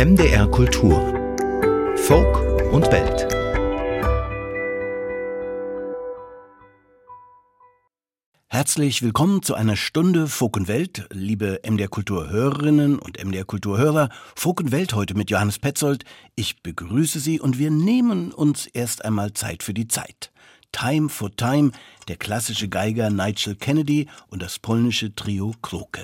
MDR Kultur Folk und Welt Herzlich willkommen zu einer Stunde Folk und Welt, liebe MDR Kultur Hörerinnen und MDR Kultur Hörer. Folk und Welt heute mit Johannes Petzold. Ich begrüße Sie und wir nehmen uns erst einmal Zeit für die Zeit. Time for Time, der klassische Geiger Nigel Kennedy und das polnische Trio Kroke.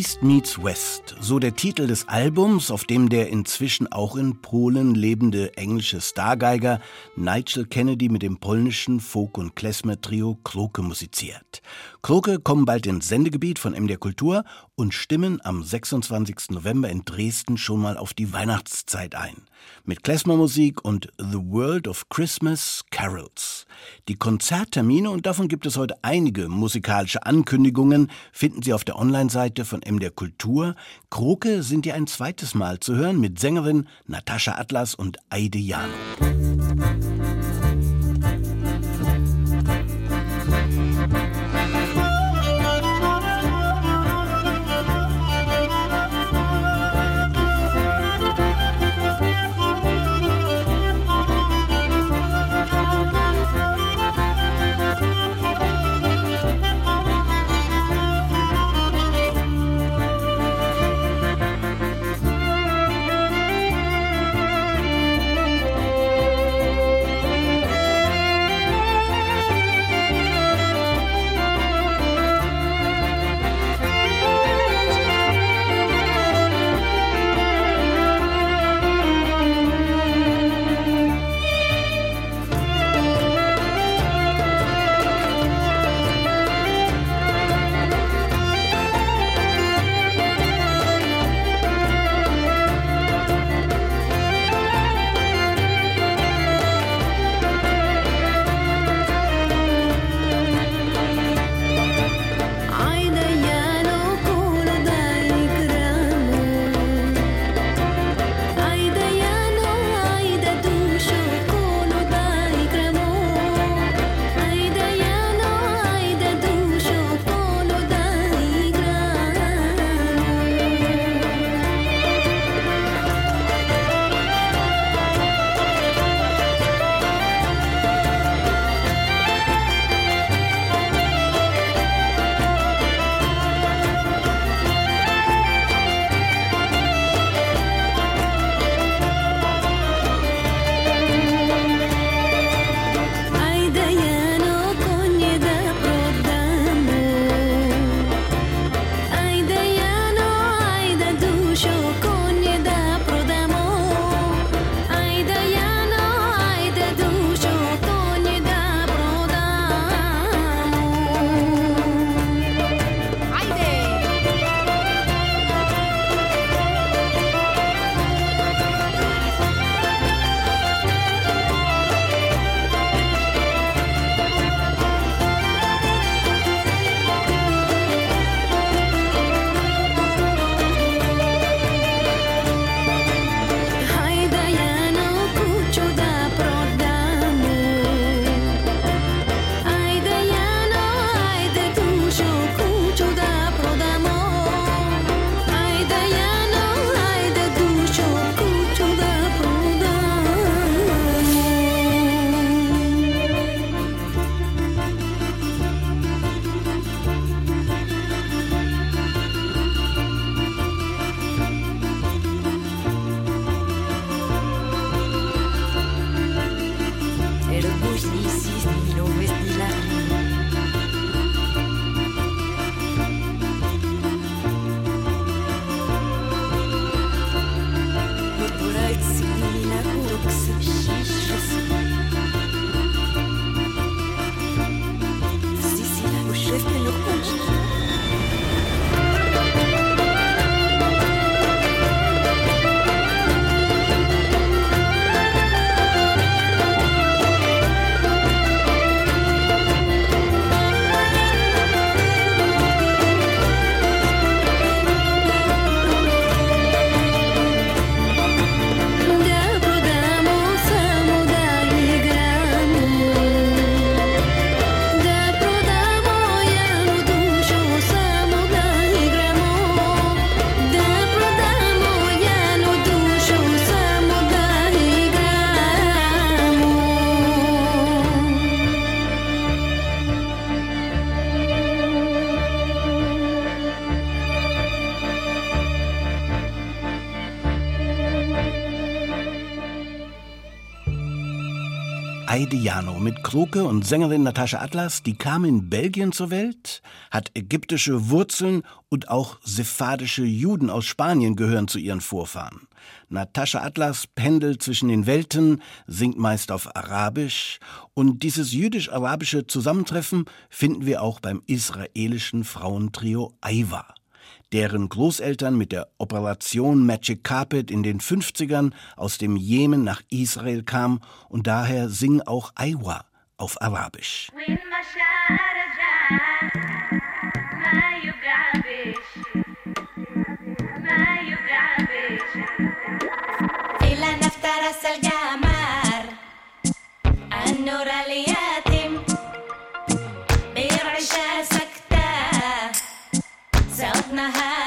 East Meets West, so der Titel des Albums, auf dem der inzwischen auch in Polen lebende englische Stargeiger Nigel Kennedy mit dem polnischen Folk- und Klezmer-Trio Kroke musiziert. Kroke kommen bald ins Sendegebiet von MDR Kultur und stimmen am 26. November in Dresden schon mal auf die Weihnachtszeit ein. Mit Klezmer-Musik und The World of Christmas Carols. Die Konzerttermine, und davon gibt es heute einige musikalische Ankündigungen, finden Sie auf der Online-Seite von MDR Kultur. Kroke sind ja ein zweites Mal zu hören mit Sängerin Natascha Atlas und Eide Jano. Thank you. Mit Kroke und Sängerin Natascha Atlas, die kam in Belgien zur Welt, hat ägyptische Wurzeln und auch sephardische Juden aus Spanien gehören zu ihren Vorfahren. Natascha Atlas pendelt zwischen den Welten, singt meist auf Arabisch und dieses jüdisch-arabische Zusammentreffen finden wir auch beim israelischen Frauentrio Aiwa deren Großeltern mit der Operation Magic Carpet in den 50ern aus dem Jemen nach Israel kamen und daher singen auch Aiwa auf Arabisch. النور اليتيم not high.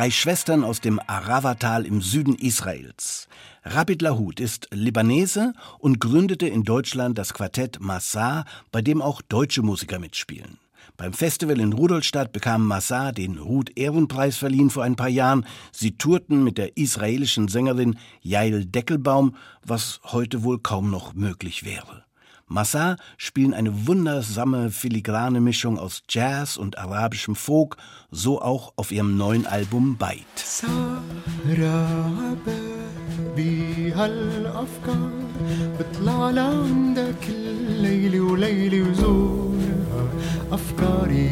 Drei Schwestern aus dem Aravatal im Süden Israels. Rabid Lahut ist Libanese und gründete in Deutschland das Quartett Massar, bei dem auch deutsche Musiker mitspielen. Beim Festival in Rudolstadt bekam Massar den Ruth Ehrenpreis verliehen vor ein paar Jahren. Sie tourten mit der israelischen Sängerin Yael Deckelbaum, was heute wohl kaum noch möglich wäre. Massar spielen eine wundersame filigrane Mischung aus Jazz und arabischem Folk, so auch auf ihrem neuen Album Beit. بهالأفكار بطلع لعندك الليل وليلي وزورها أفكاري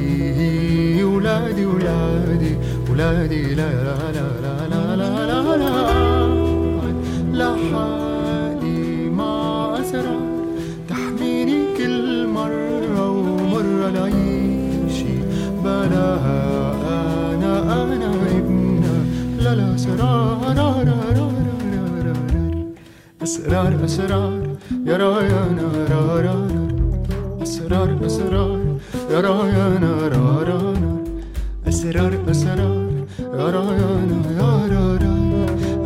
هي ولادي ولادي ولادي لا لا لا لا لا لا لا لا بلاها أنا أنا ابنها. لا لا سرار أسرار أسرار. يا رايانا رارا أسرار أسرار. يا رايانا رارا أسرار أسرار. يا رايانا يا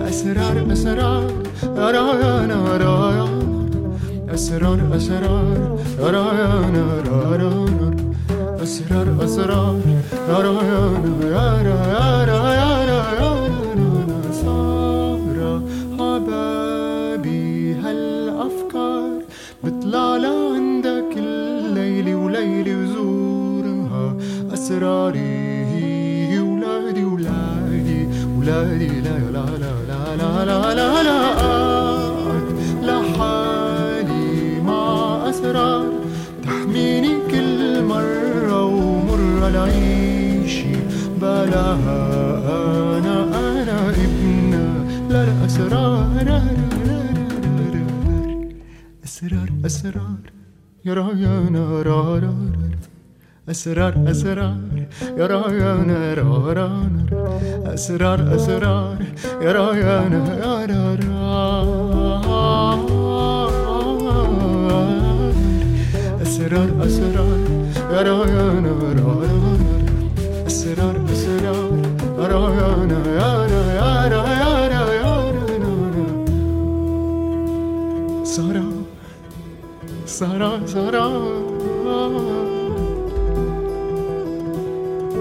أسرار أسرار. يا رايانا رايانا أسرار أسرار. يا رايانا رايانا أسرار أسرار. يا رايانا يا رايانا يا رايانا سارة. حبابي هالأفكار بطلع لعندك الليل وليلي وزورها. أسراري ولادي ولادي ولادي. لا لا لا لا لا لا لا. ولا نعيش بلا أنا أنا ابن لا لا أسرار. أسرار أسرار. يا رايانا را أسرار أسرار. يا رايانا را أسرار أسرار. يا رايانا را. أسرار أسرار. Sara, Sara, Sara,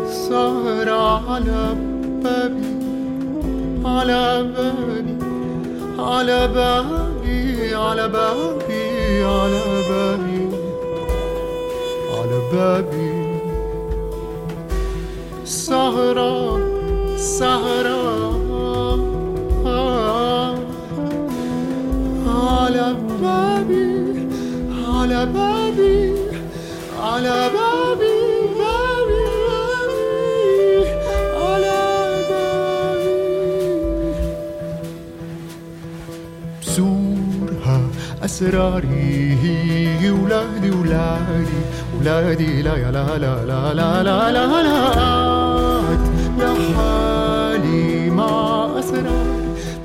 Sara, على بابي على بابي على بابي على بابي على بابي بابي. سهرة سهرة على بابي على بابي على بابي بابي على بابي. بزورها أسراري ولادي ولادي ولادي. لا يا لا لا لا لا لا لا لا قعد لحالي مع أسرار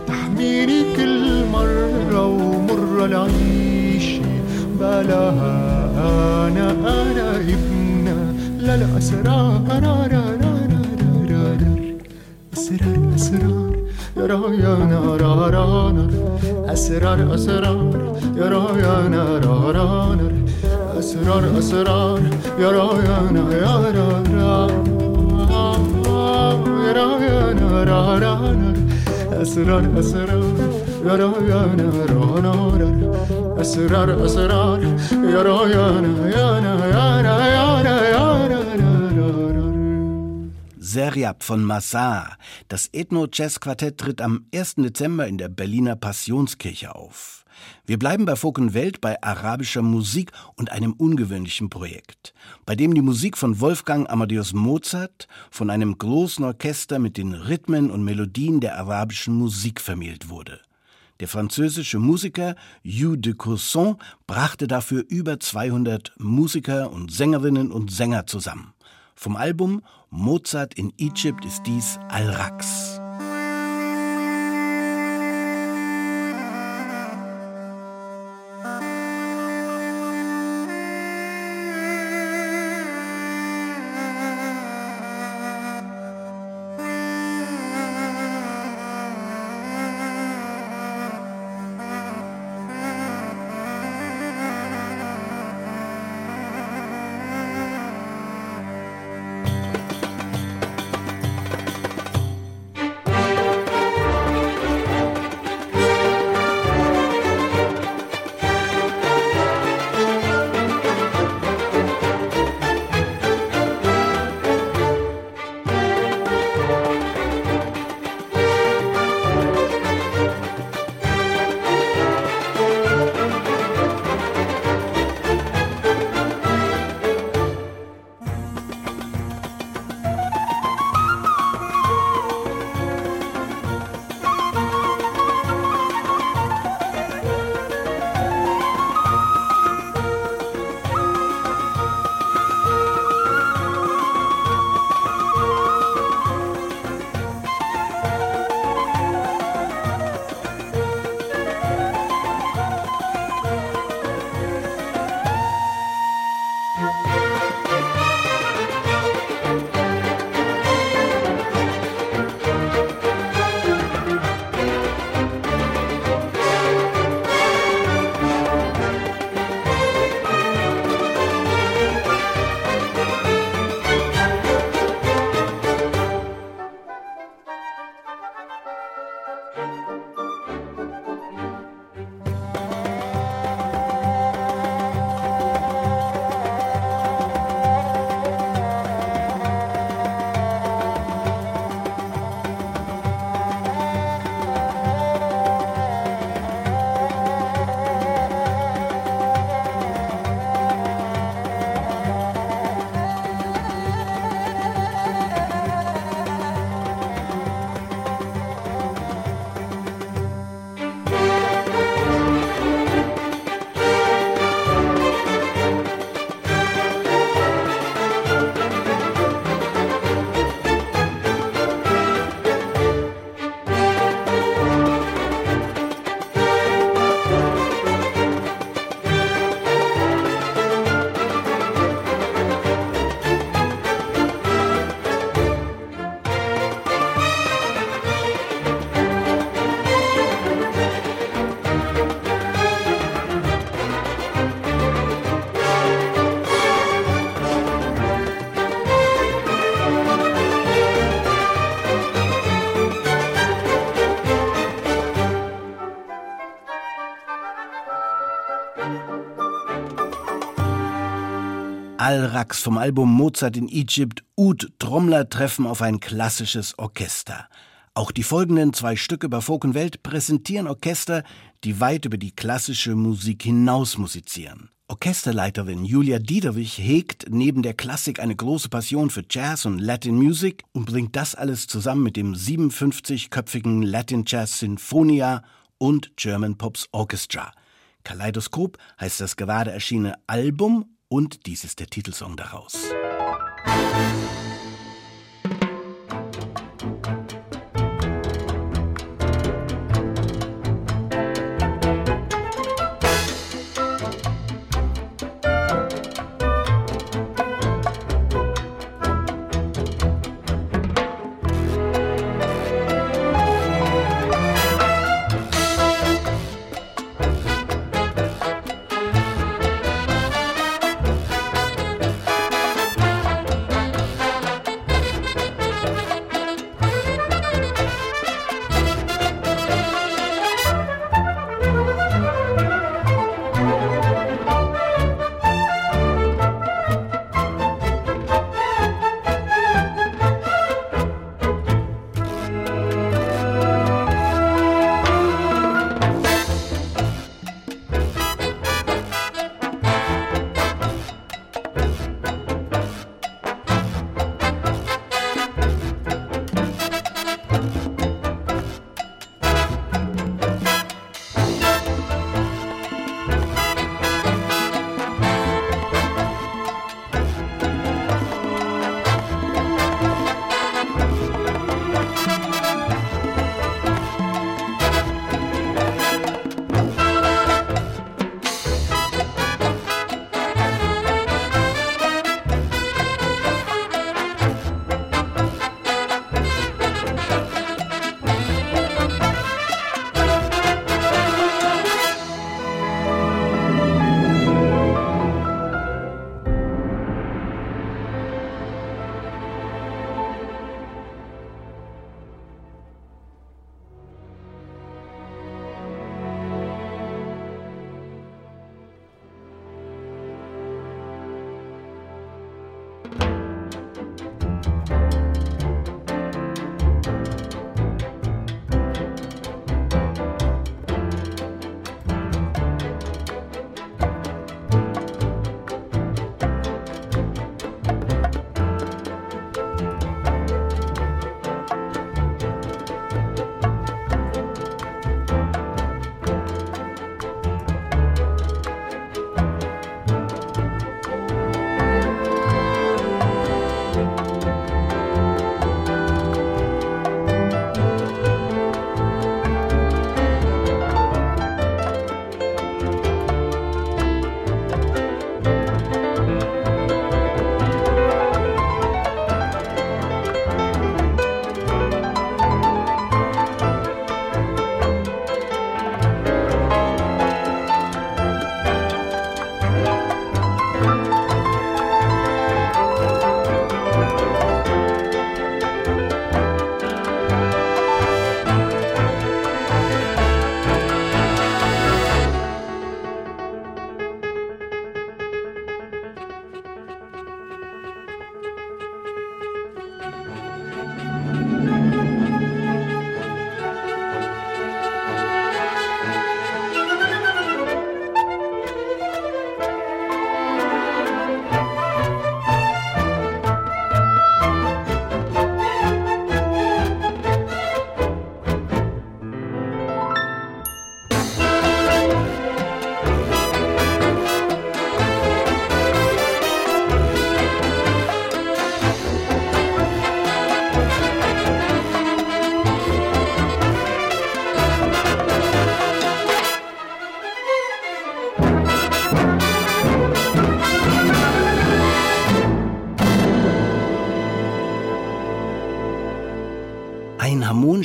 تحميني كل مرة ومرة لعيشي بلاها أنا أنا ابنها لا لا أسرار را را را را را را أسرار أسرار يا رايانا را را را أسرار أسرار يا رايانا را را را أسرار أسرار يا رايانا يا را را يا رايانا را را را أسرار أسرار يا رايانا را را را أسرار أسرار يا رايانا يا را يا را يا را يا را را را Seriab von Massar. Das Ethno-Jazz-Quartett tritt am 1. Dezember in der Berliner Passionskirche auf. Wir bleiben bei Fokenwelt bei arabischer Musik und einem ungewöhnlichen Projekt, bei dem die Musik von Wolfgang Amadeus Mozart von einem großen Orchester mit den Rhythmen und Melodien der arabischen Musik vermählt wurde. Der französische Musiker Hugh de Courson brachte dafür über 200 Musiker und Sängerinnen und Sänger zusammen. Vom Album Mozart in Egypt ist dies Al-Raqs. Al-Rax vom Album Mozart in Egypt, Ud Trommler treffen auf ein klassisches Orchester. Auch die folgenden zwei Stücke bei Folk und Welt präsentieren Orchester, die weit über die klassische Musik hinaus musizieren. Orchesterleiterin Julia Diederwig hegt neben der Klassik eine große Passion für Jazz und Latin Music und bringt das alles zusammen mit dem 57-köpfigen Latin Jazz Sinfonia und German Pops Orchestra. Kaleidoskop heißt das gerade erschienene Album und dies ist der Titelsong daraus.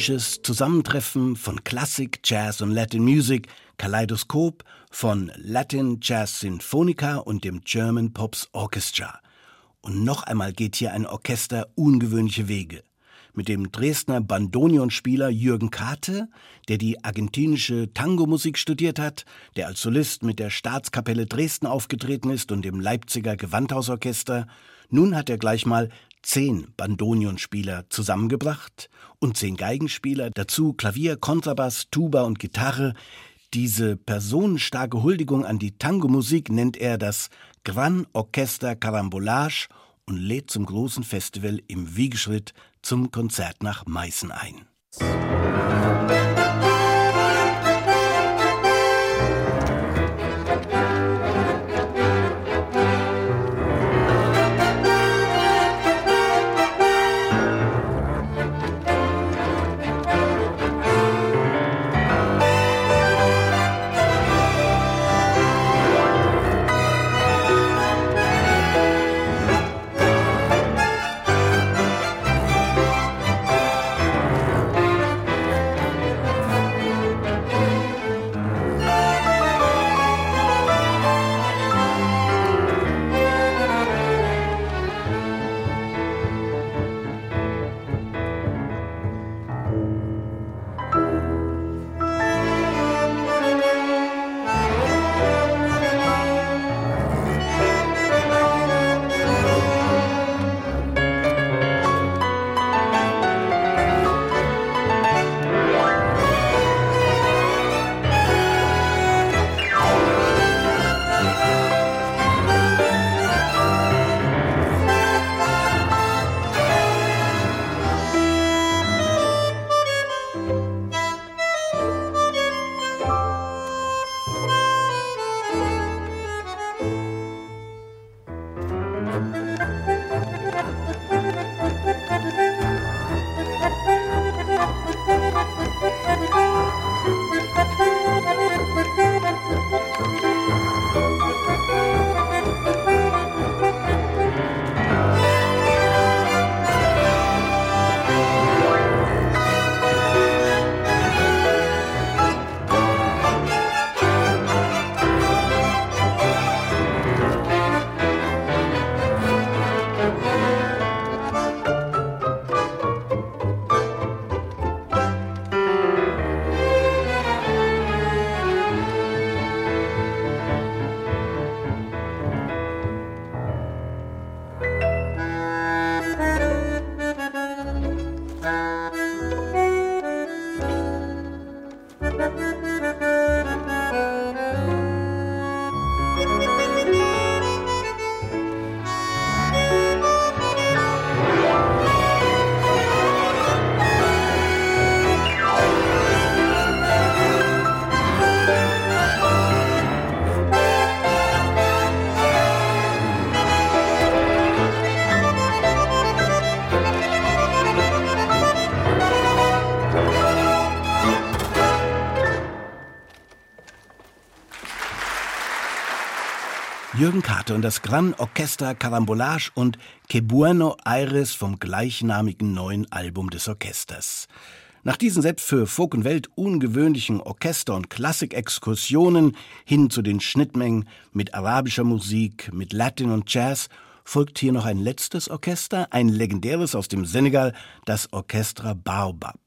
Harmonisches Zusammentreffen von Klassik, Jazz und Latin Music, Kaleidoskop von Latin Jazz Sinfonica und dem German Pops Orchestra. Und noch einmal geht hier ein Orchester ungewöhnliche Wege. mit dem Dresdner Bandonionspieler Jürgen Kate, der die argentinische Tango-Musik studiert hat, der als Solist mit der Staatskapelle Dresden aufgetreten ist und dem Leipziger Gewandhausorchester. Nun hat er gleich mal zehn Bandonionspieler zusammengebracht und zehn Geigenspieler, dazu Klavier, Kontrabass, Tuba und Gitarre. Diese personenstarke Huldigung an die Tango-Musik nennt er das Gran Orchester Carambolage und lädt zum großen Festival im Wiegeschritt zum Konzert nach Meißen ein. Jürgen Karte und das Gran Orchester Carambolage und Que Bueno Aires vom gleichnamigen neuen Album des Orchesters. Nach diesen selbst für Folk und Welt ungewöhnlichen Orchester- und Klassikexkursionen hin zu den Schnittmengen mit arabischer Musik, mit Latin und Jazz folgt hier noch ein letztes Orchester, ein legendäres aus dem Senegal, das Orchestra Baobab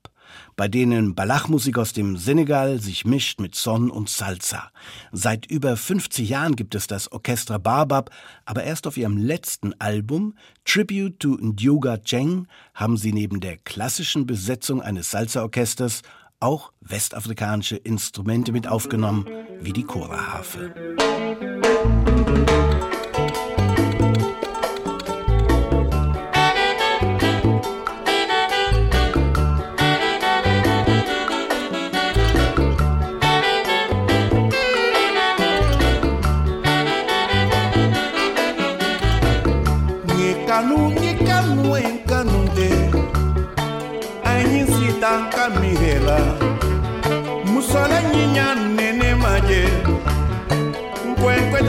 bei denen Balachmusik aus dem Senegal sich mischt mit Son und Salsa. Seit über 50 Jahren gibt es das Orchestra Barbab, aber erst auf ihrem letzten Album Tribute to Ndioga Cheng haben sie neben der klassischen Besetzung eines Salsa-Orchesters auch westafrikanische Instrumente mit aufgenommen, wie die Chorharfe.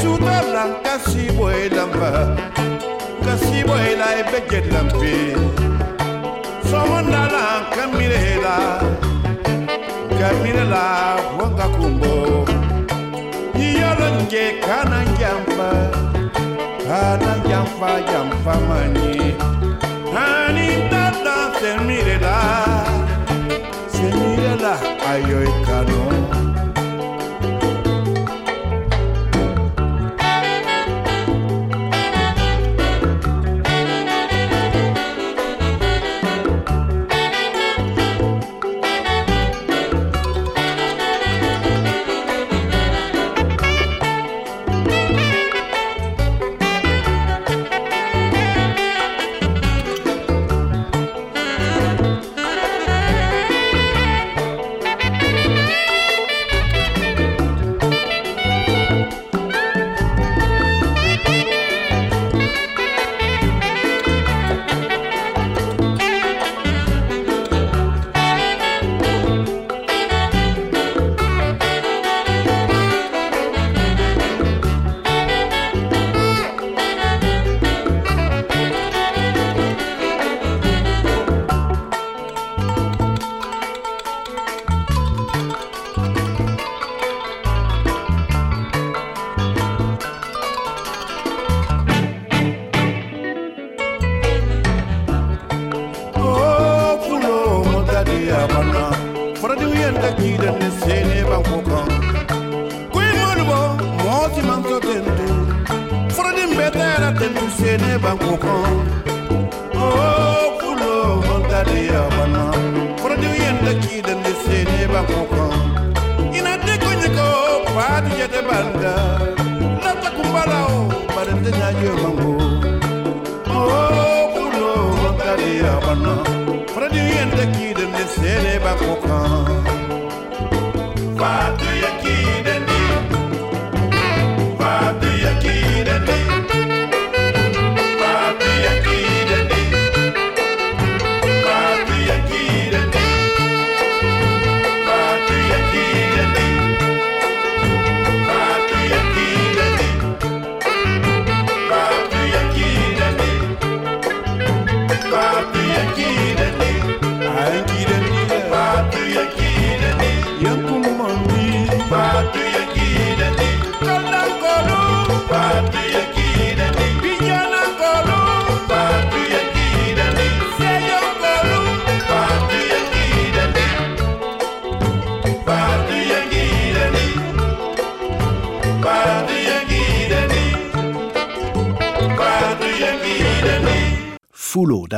Suta blanca si vuelan pa casi vuela e belle lampi somo nala camirela camirela wanga kumbo yiyolonje kana jampa kana jampa jampa mani ani tata semirela semirela ayoika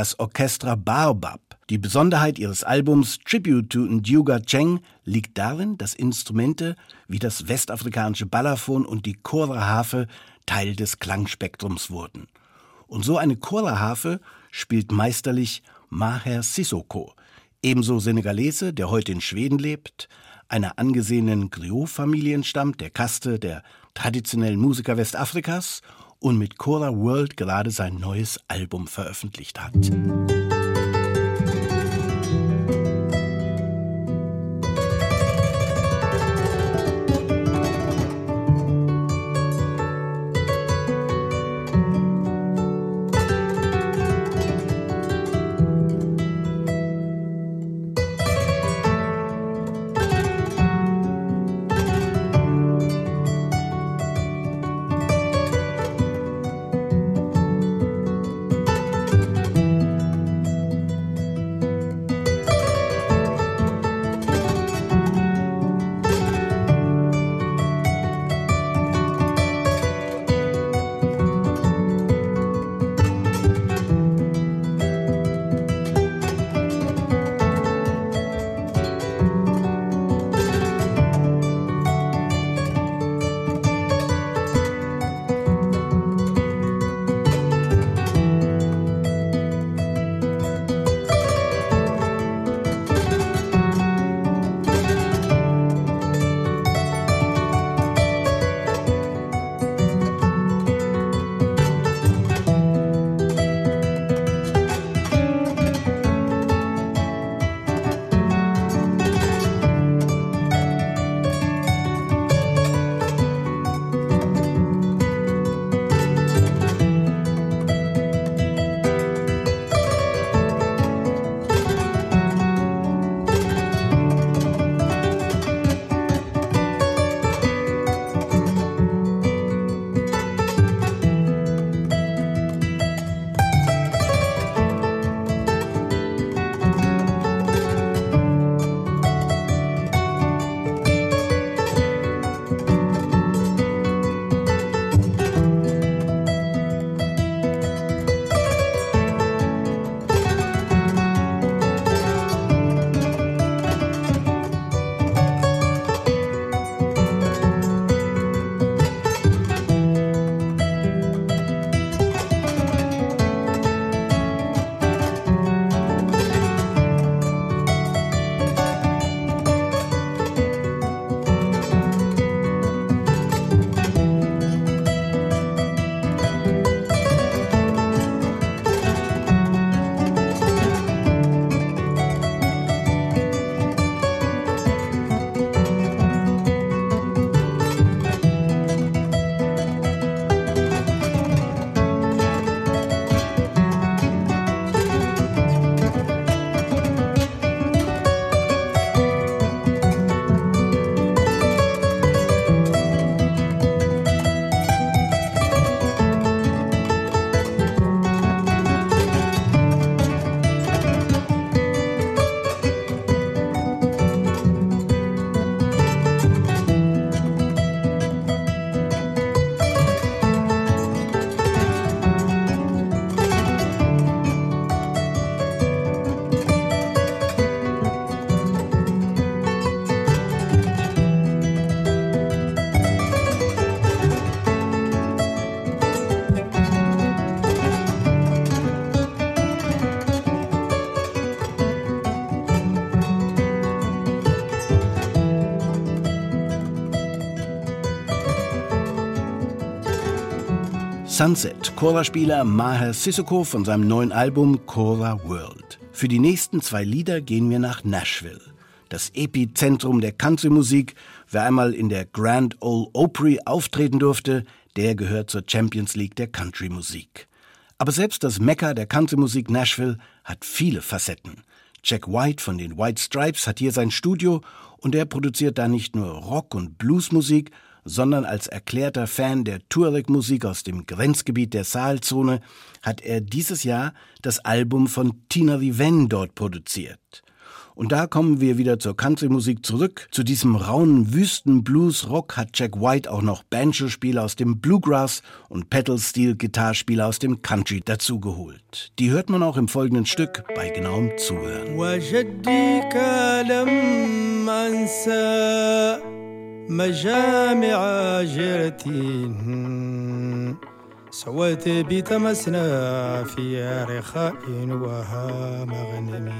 das Orchestra Baobab. Die Besonderheit ihres Albums Tribute to Nduga Cheng liegt darin, dass Instrumente wie das westafrikanische Balafon und die Chora-Harfe Teil des Klangspektrums wurden. Und so eine Chora-Harfe spielt meisterlich Maher Sissoko, ebenso Senegalese, der heute in Schweden lebt, einer angesehenen Griot-Familie entstammt, der Kaste der traditionellen Musiker Westafrikas und mit Chora World gerade sein neues Album veröffentlicht hat. Sunset, Chorspieler Maher Sissoko von seinem neuen Album Chora World. Für die nächsten zwei Lieder gehen wir nach Nashville, das Epizentrum der Country-Musik. Wer einmal in der Grand Ole Opry auftreten durfte, der gehört zur Champions League der Country-Musik. Aber selbst das Mekka der Country-Musik Nashville hat viele Facetten. Jack White von den White Stripes hat hier sein Studio und er produziert da nicht nur Rock- und Bluesmusik, sondern als erklärter Fan der Tuareg-Musik aus dem Grenzgebiet der Saalzone hat er dieses Jahr das Album von Tina Viven dort produziert. Und da kommen wir wieder zur Country-Musik zurück. Zu diesem rauen Wüsten-Blues-Rock hat Jack White auch noch Banjo-Spieler aus dem Bluegrass und Pedal-Steel-Gitarrespieler aus dem Country dazugeholt. Die hört man auch im folgenden Stück bei genauem Zuhören. مجامع جيرتي سويت بتمسنا في رخاء وها مغنمي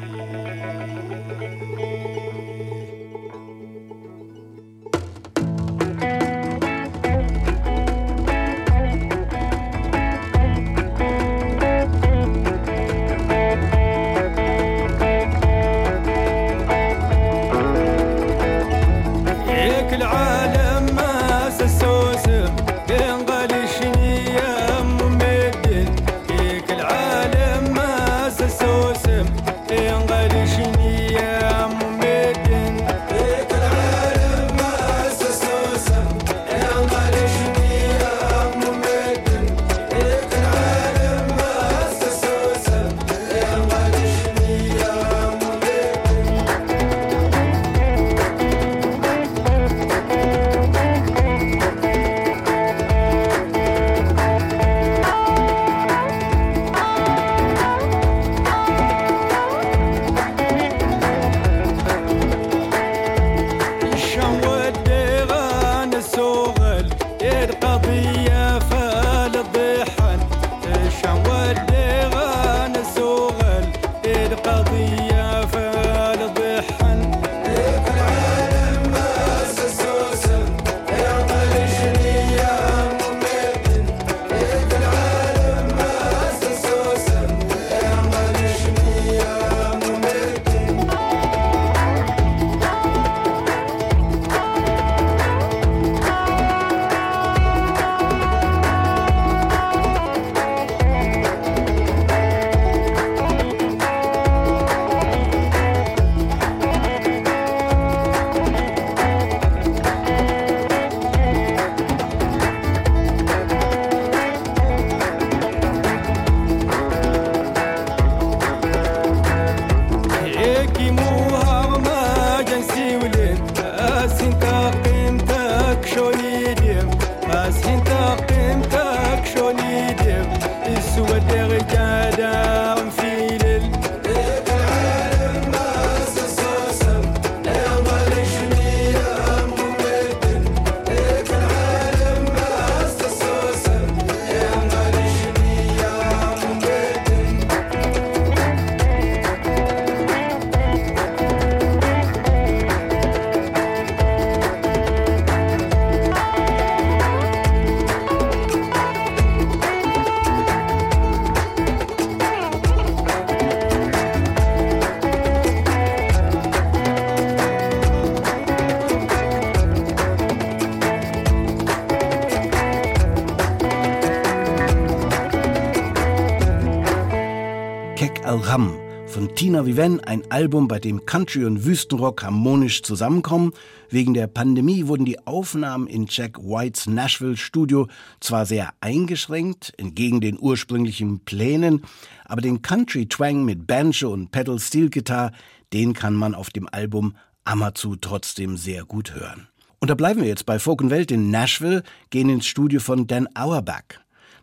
Tina Viven ein Album, bei dem Country und Wüstenrock harmonisch zusammenkommen. Wegen der Pandemie wurden die Aufnahmen in Jack Whites Nashville Studio zwar sehr eingeschränkt, entgegen den ursprünglichen Plänen, aber den Country Twang mit Banjo und Pedal Steel Guitar, den kann man auf dem Album Amazu trotzdem sehr gut hören. Und da bleiben wir jetzt bei Folk und Welt in Nashville, gehen ins Studio von Dan Auerbach.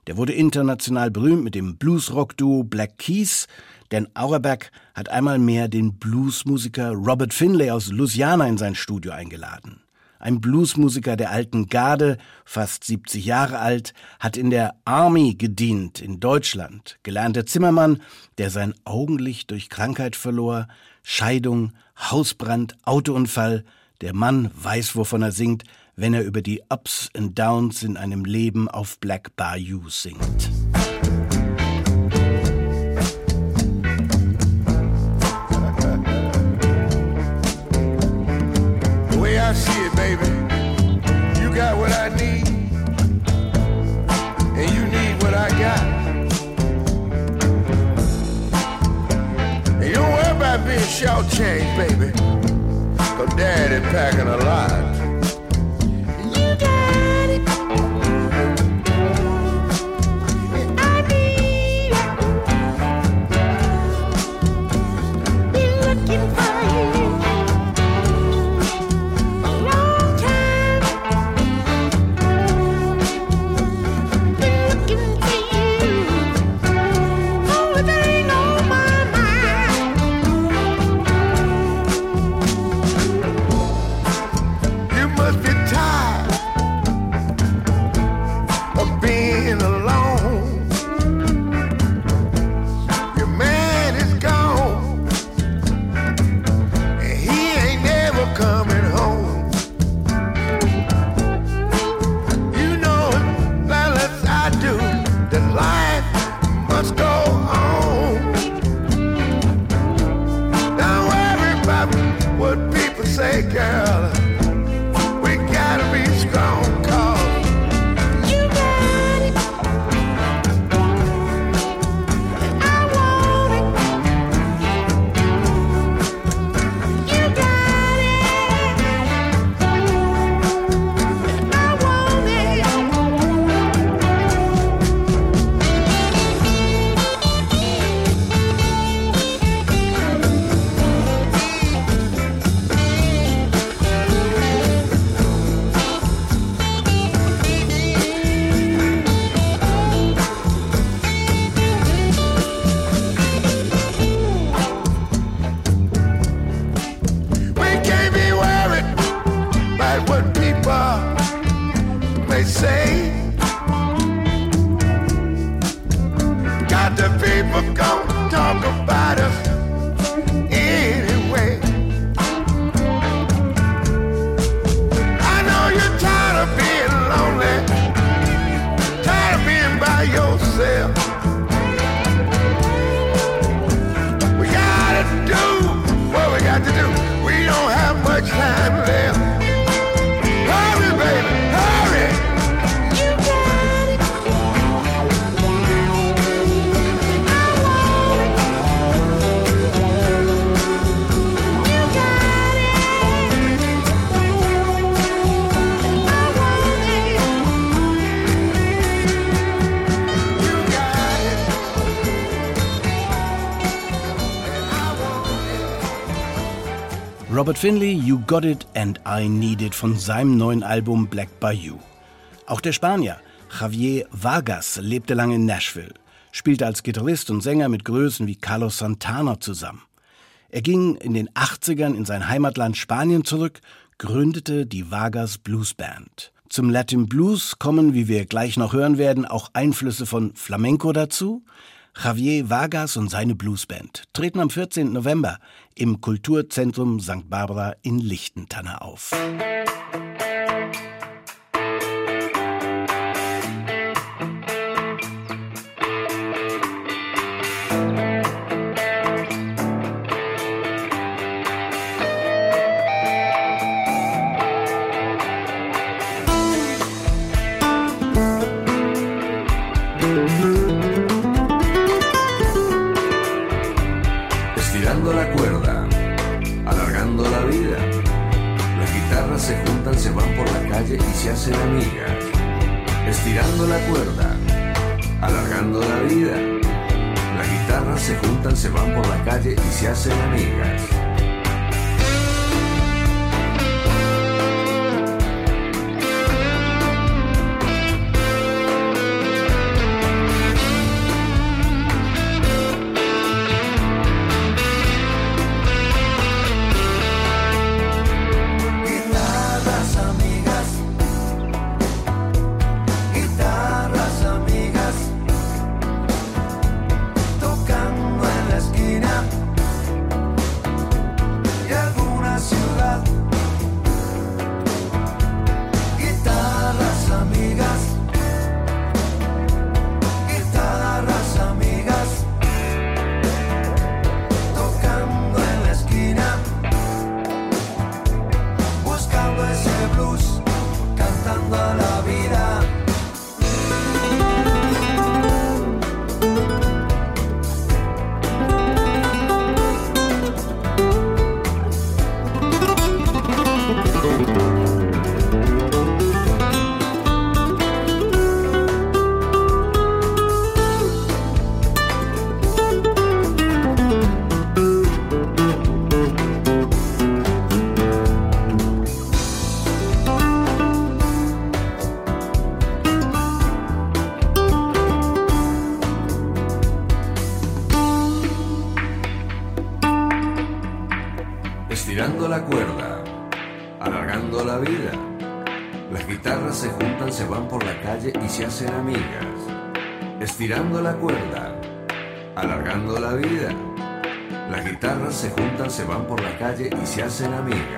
Der wurde international berühmt mit dem Bluesrock-Duo Black Keys, denn Auerbach hat einmal mehr den Bluesmusiker Robert Finlay aus Louisiana in sein Studio eingeladen. Ein Bluesmusiker der alten Garde, fast 70 Jahre alt, hat in der Army gedient in Deutschland, gelernter Zimmermann, der sein Augenlicht durch Krankheit verlor, Scheidung, Hausbrand, Autounfall, der Mann weiß, wovon er singt, wenn er über die Ups and Downs in einem Leben auf Black Bayou singt. See it, baby, you got what I need, and you need what I got. And you don't worry about being shortchanged, baby, cause daddy packing a lot. Robert Finley, You Got It and I Need It von seinem neuen Album Black Bayou. Auch der Spanier Javier Vargas lebte lange in Nashville, spielte als Gitarrist und Sänger mit Größen wie Carlos Santana zusammen. Er ging in den 80ern in sein Heimatland Spanien zurück, gründete die Vargas Blues Band. Zum Latin Blues kommen, wie wir gleich noch hören werden, auch Einflüsse von Flamenco dazu. Javier Vargas und seine Bluesband treten am 14. November im Kulturzentrum St. Barbara in Lichtentanne auf. Estirando se hacen amigas. Estirando la cuerda, alargando la vida. Las guitarras se juntan, se van por la calle y se hacen amigas. Se hacen amigas.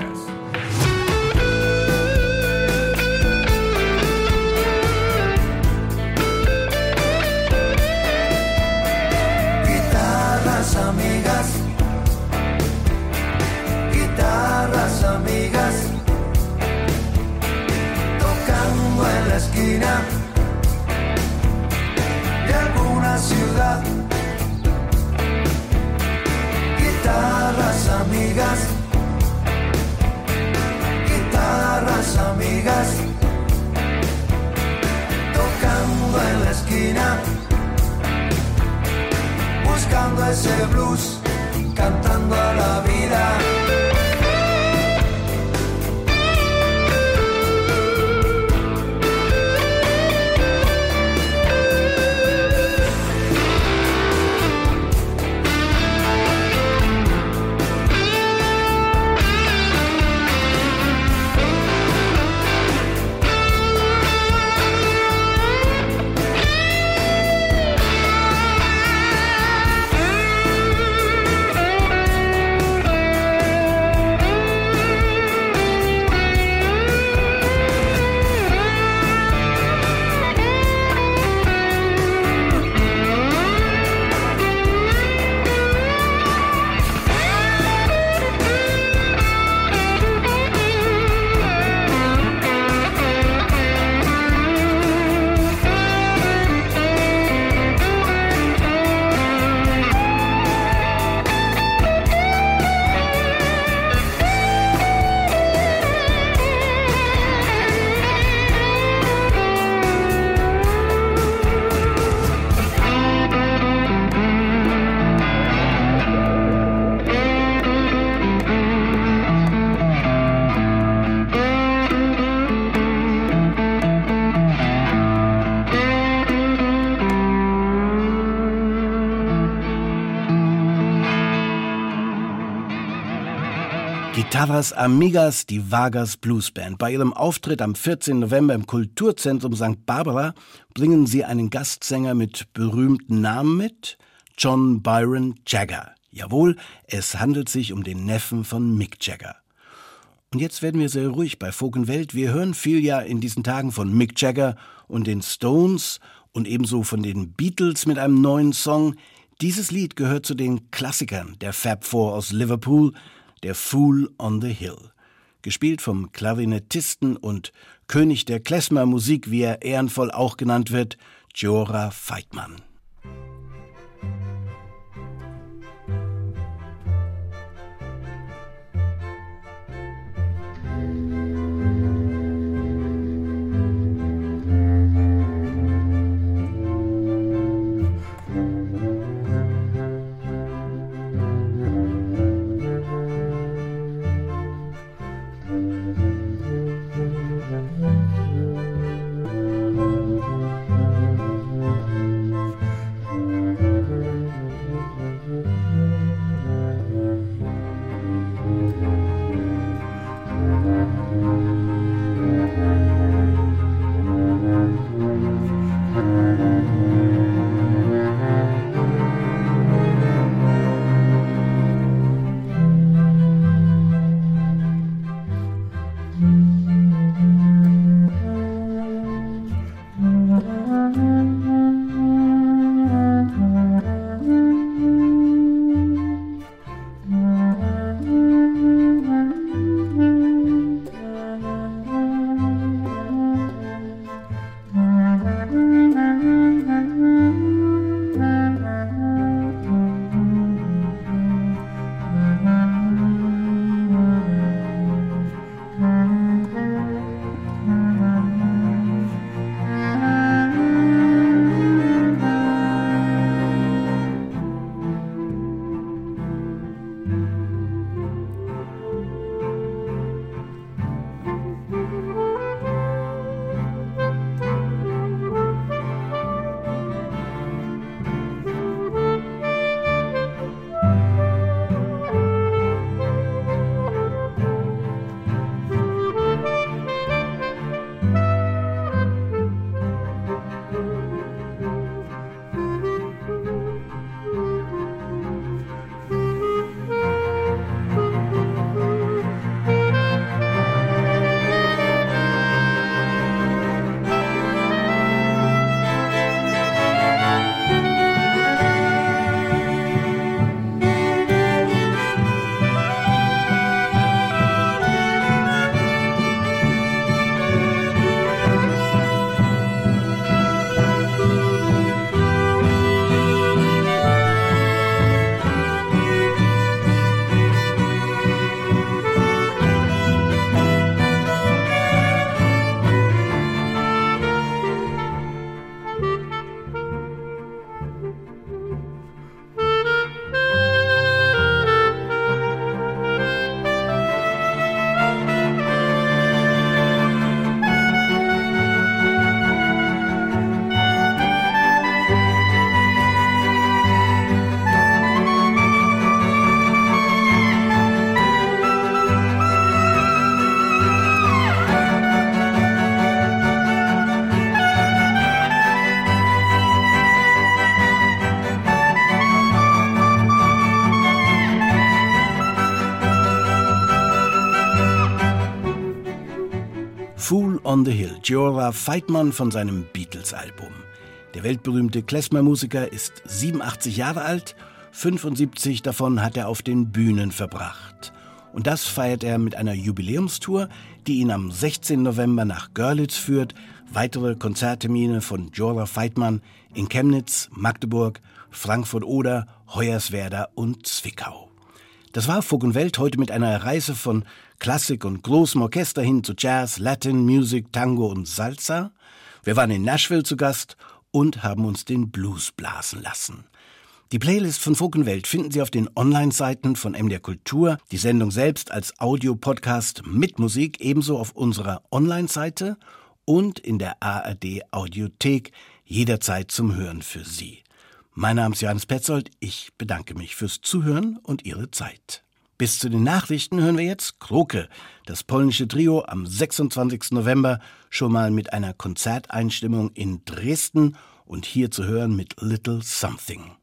Guitarras Amigas, die Vargas Blues Band. Bei ihrem Auftritt am 14. November im Kulturzentrum St. Barbara bringen sie einen Gastsänger mit berühmten Namen mit, John Byron Jagger. Jawohl, es handelt sich um den Neffen von Mick Jagger. Und jetzt werden wir sehr ruhig bei Vogenwelt. Wir hören viel ja in diesen Tagen von Mick Jagger und den Stones und ebenso von den Beatles mit einem neuen Song. Dieses Lied gehört zu den Klassikern der Fab Four aus Liverpool, der Fool on the Hill. Gespielt vom Klarinettisten und König der Klezmer-Musik, wie er ehrenvoll auch genannt wird, Jora Feitmann. On the Hill, Jorah Feitman von seinem Beatles-Album. Der weltberühmte Klezmer-Musiker ist 87 Jahre alt, 75 davon hat er auf den Bühnen verbracht. Und das feiert er mit einer Jubiläumstour, die ihn am 16. November nach Görlitz führt. Weitere Konzerttermine von Jorah Feitman in Chemnitz, Magdeburg, Frankfurt-Oder, Hoyerswerda und Zwickau. Das war Fug und Welt heute mit einer Reise von Klassik und großem Orchester hin zu Jazz, Latin, Music, Tango und Salsa. Wir waren in Nashville zu Gast und haben uns den Blues blasen lassen. Die Playlist von Folk und Welt finden Sie auf den Online-Seiten von MDR Kultur, die Sendung selbst als Audiopodcast mit Musik ebenso auf unserer Online-Seite und in der ARD Audiothek jederzeit zum Hören für Sie. Mein Name ist Johannes Petzold. Ich bedanke mich fürs Zuhören und Ihre Zeit. Bis zu den Nachrichten hören wir jetzt Kroke, das polnische Trio am 26. November schon mal mit einer Konzerteinstimmung in Dresden und hier zu hören mit Little Something.